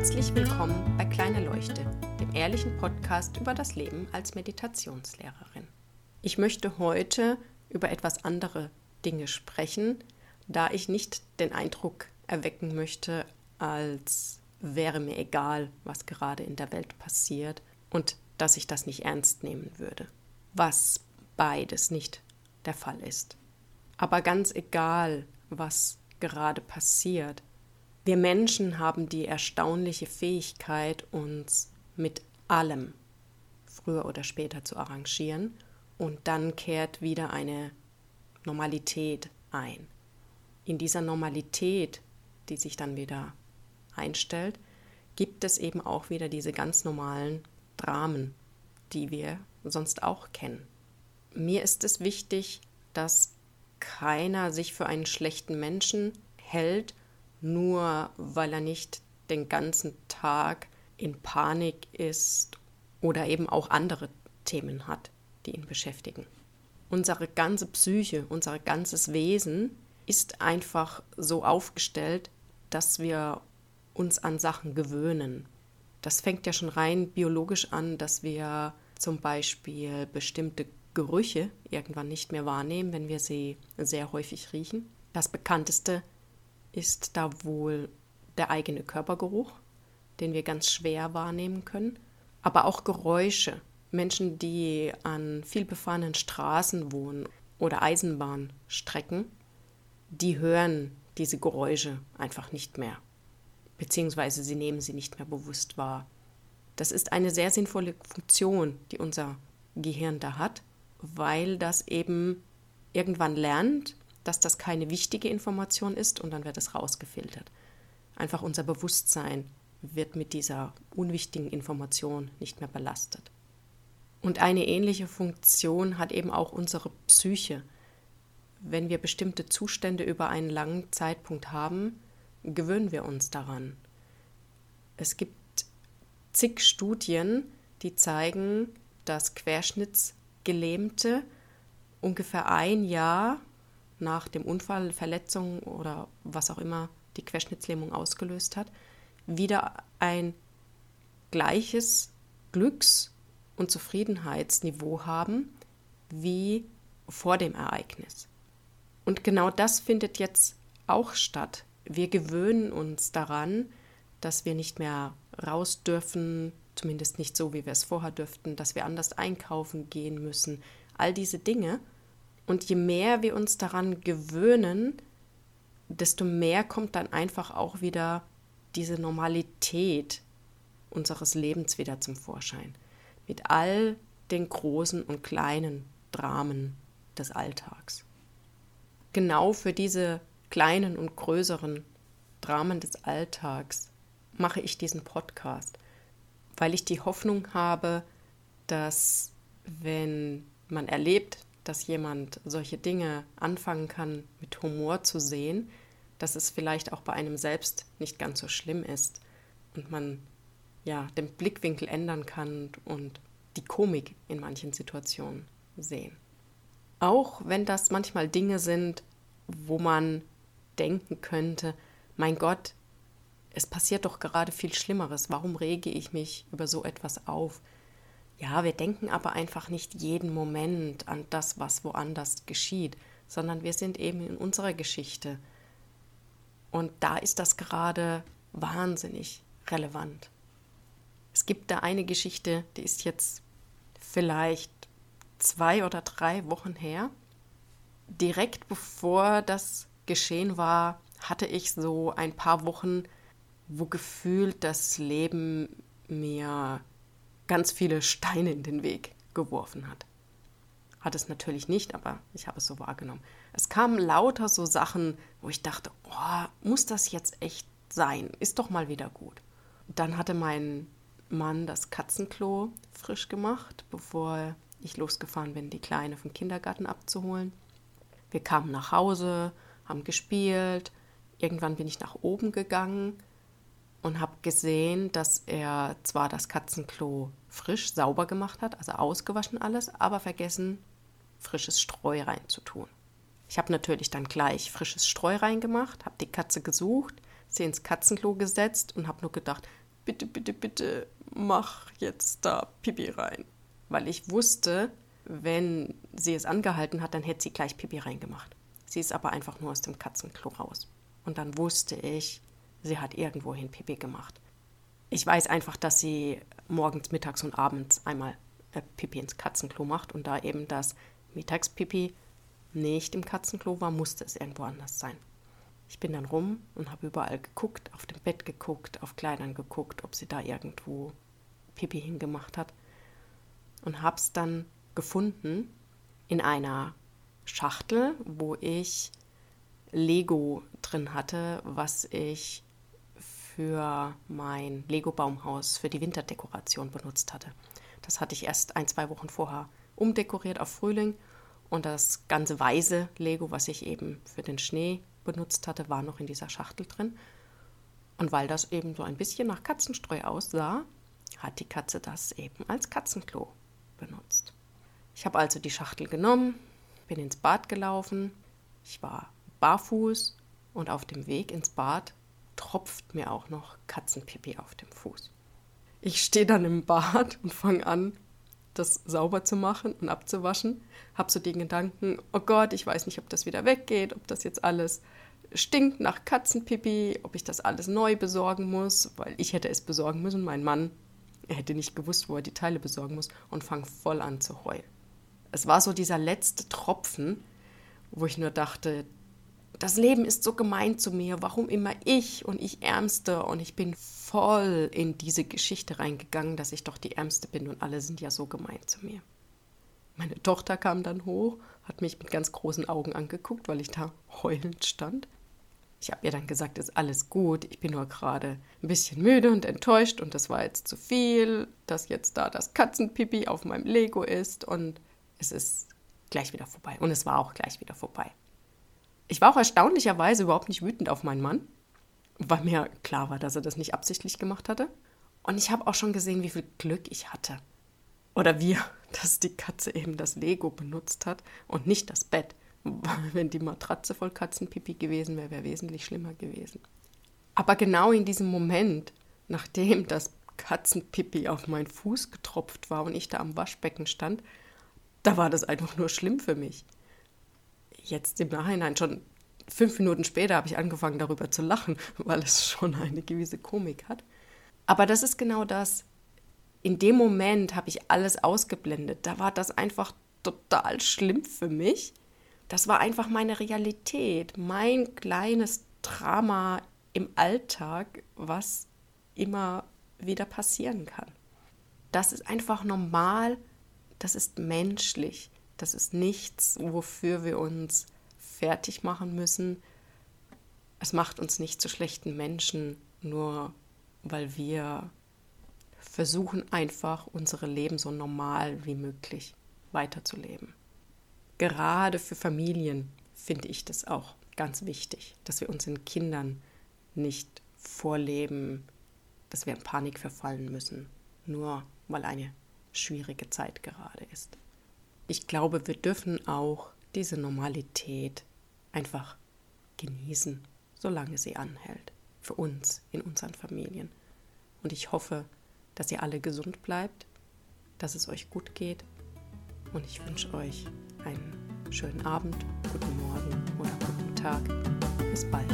Herzlich willkommen bei Kleine Leuchte, dem ehrlichen Podcast über das Leben als Meditationslehrerin. Ich möchte heute über etwas andere Dinge sprechen, da ich nicht den Eindruck erwecken möchte, als wäre mir egal, was gerade in der Welt passiert und dass ich das nicht ernst nehmen würde, was beides nicht der Fall ist. Aber ganz egal, was gerade passiert, wir Menschen haben die erstaunliche Fähigkeit, uns mit allem früher oder später zu arrangieren und dann kehrt wieder eine Normalität ein. In dieser Normalität, die sich dann wieder einstellt, gibt es eben auch wieder diese ganz normalen Dramen, die wir sonst auch kennen. Mir ist es wichtig, dass keiner sich für einen schlechten Menschen hält nur weil er nicht den ganzen Tag in Panik ist oder eben auch andere Themen hat, die ihn beschäftigen. Unsere ganze Psyche, unser ganzes Wesen ist einfach so aufgestellt, dass wir uns an Sachen gewöhnen. Das fängt ja schon rein biologisch an, dass wir zum Beispiel bestimmte Gerüche irgendwann nicht mehr wahrnehmen, wenn wir sie sehr häufig riechen. Das bekannteste ist da wohl der eigene Körpergeruch, den wir ganz schwer wahrnehmen können, aber auch Geräusche. Menschen, die an vielbefahrenen Straßen wohnen oder Eisenbahnstrecken, die hören diese Geräusche einfach nicht mehr, beziehungsweise sie nehmen sie nicht mehr bewusst wahr. Das ist eine sehr sinnvolle Funktion, die unser Gehirn da hat, weil das eben irgendwann lernt, dass das keine wichtige Information ist und dann wird es rausgefiltert. Einfach unser Bewusstsein wird mit dieser unwichtigen Information nicht mehr belastet. Und eine ähnliche Funktion hat eben auch unsere Psyche. Wenn wir bestimmte Zustände über einen langen Zeitpunkt haben, gewöhnen wir uns daran. Es gibt zig Studien, die zeigen, dass Querschnittsgelähmte ungefähr ein Jahr nach dem Unfall, Verletzung oder was auch immer die Querschnittslähmung ausgelöst hat, wieder ein gleiches Glücks- und Zufriedenheitsniveau haben wie vor dem Ereignis. Und genau das findet jetzt auch statt. Wir gewöhnen uns daran, dass wir nicht mehr raus dürfen, zumindest nicht so, wie wir es vorher dürften, dass wir anders einkaufen gehen müssen. All diese Dinge und je mehr wir uns daran gewöhnen, desto mehr kommt dann einfach auch wieder diese Normalität unseres Lebens wieder zum Vorschein. Mit all den großen und kleinen Dramen des Alltags. Genau für diese kleinen und größeren Dramen des Alltags mache ich diesen Podcast, weil ich die Hoffnung habe, dass wenn man erlebt, dass jemand solche Dinge anfangen kann, mit Humor zu sehen, dass es vielleicht auch bei einem selbst nicht ganz so schlimm ist und man ja den Blickwinkel ändern kann und die Komik in manchen Situationen sehen. Auch wenn das manchmal Dinge sind, wo man denken könnte, mein Gott, es passiert doch gerade viel Schlimmeres, warum rege ich mich über so etwas auf? Ja, wir denken aber einfach nicht jeden Moment an das, was woanders geschieht, sondern wir sind eben in unserer Geschichte. Und da ist das gerade wahnsinnig relevant. Es gibt da eine Geschichte, die ist jetzt vielleicht zwei oder drei Wochen her. Direkt bevor das geschehen war, hatte ich so ein paar Wochen, wo gefühlt das Leben mir ganz viele Steine in den Weg geworfen hat. Hat es natürlich nicht, aber ich habe es so wahrgenommen. Es kamen lauter so Sachen, wo ich dachte, oh, muss das jetzt echt sein? Ist doch mal wieder gut. Dann hatte mein Mann das Katzenklo frisch gemacht, bevor ich losgefahren bin, die Kleine vom Kindergarten abzuholen. Wir kamen nach Hause, haben gespielt. Irgendwann bin ich nach oben gegangen und habe gesehen, dass er zwar das Katzenklo frisch sauber gemacht hat, also ausgewaschen alles, aber vergessen, frisches Streu reinzutun. Ich habe natürlich dann gleich frisches Streu reingemacht, habe die Katze gesucht, sie ins Katzenklo gesetzt und habe nur gedacht, bitte, bitte, bitte, mach jetzt da Pipi rein. Weil ich wusste, wenn sie es angehalten hat, dann hätte sie gleich Pipi reingemacht. Sie ist aber einfach nur aus dem Katzenklo raus. Und dann wusste ich, sie hat irgendwohin Pipi gemacht. Ich weiß einfach, dass sie morgens, mittags und abends einmal äh, Pipi ins Katzenklo macht und da eben das Mittagspipi nicht im Katzenklo war, musste es irgendwo anders sein. Ich bin dann rum und habe überall geguckt, auf dem Bett geguckt, auf Kleidern geguckt, ob sie da irgendwo Pipi hingemacht hat und habe es dann gefunden in einer Schachtel, wo ich Lego drin hatte, was ich für mein Lego-Baumhaus für die Winterdekoration benutzt hatte. Das hatte ich erst ein, zwei Wochen vorher umdekoriert auf Frühling und das ganze weiße Lego, was ich eben für den Schnee benutzt hatte, war noch in dieser Schachtel drin. Und weil das eben so ein bisschen nach Katzenstreu aussah, hat die Katze das eben als Katzenklo benutzt. Ich habe also die Schachtel genommen, bin ins Bad gelaufen, ich war barfuß und auf dem Weg ins Bad tropft mir auch noch Katzenpipi auf dem Fuß. Ich stehe dann im Bad und fange an, das sauber zu machen und abzuwaschen. Habe so den Gedanken, oh Gott, ich weiß nicht, ob das wieder weggeht, ob das jetzt alles stinkt nach Katzenpipi, ob ich das alles neu besorgen muss, weil ich hätte es besorgen müssen. Mein Mann, er hätte nicht gewusst, wo er die Teile besorgen muss und fange voll an zu heulen. Es war so dieser letzte Tropfen, wo ich nur dachte, das Leben ist so gemein zu mir, warum immer ich und ich Ärmste und ich bin voll in diese Geschichte reingegangen, dass ich doch die Ärmste bin und alle sind ja so gemein zu mir. Meine Tochter kam dann hoch, hat mich mit ganz großen Augen angeguckt, weil ich da heulend stand. Ich habe ihr dann gesagt, ist alles gut, ich bin nur gerade ein bisschen müde und enttäuscht und das war jetzt zu viel, dass jetzt da das Katzenpipi auf meinem Lego ist und es ist gleich wieder vorbei. Und es war auch gleich wieder vorbei. Ich war auch erstaunlicherweise überhaupt nicht wütend auf meinen Mann, weil mir klar war, dass er das nicht absichtlich gemacht hatte. Und ich habe auch schon gesehen, wie viel Glück ich hatte. Oder wir, dass die Katze eben das Lego benutzt hat und nicht das Bett. Wenn die Matratze voll Katzenpipi gewesen wäre, wäre wesentlich schlimmer gewesen. Aber genau in diesem Moment, nachdem das Katzenpipi auf meinen Fuß getropft war und ich da am Waschbecken stand, da war das einfach nur schlimm für mich jetzt im Nachhinein schon fünf Minuten später habe ich angefangen darüber zu lachen, weil es schon eine gewisse Komik hat. Aber das ist genau das. In dem Moment habe ich alles ausgeblendet. Da war das einfach total schlimm für mich. Das war einfach meine Realität, mein kleines Drama im Alltag, was immer wieder passieren kann. Das ist einfach normal, das ist menschlich. Das ist nichts, wofür wir uns fertig machen müssen. Es macht uns nicht zu schlechten Menschen, nur weil wir versuchen einfach unsere Leben so normal wie möglich weiterzuleben. Gerade für Familien finde ich das auch ganz wichtig, dass wir unseren Kindern nicht vorleben, dass wir in Panik verfallen müssen, nur weil eine schwierige Zeit gerade ist ich glaube, wir dürfen auch diese Normalität einfach genießen, solange sie anhält. Für uns, in unseren Familien. Und ich hoffe, dass ihr alle gesund bleibt, dass es euch gut geht. Und ich wünsche euch einen schönen Abend, guten Morgen oder guten Tag. Bis bald.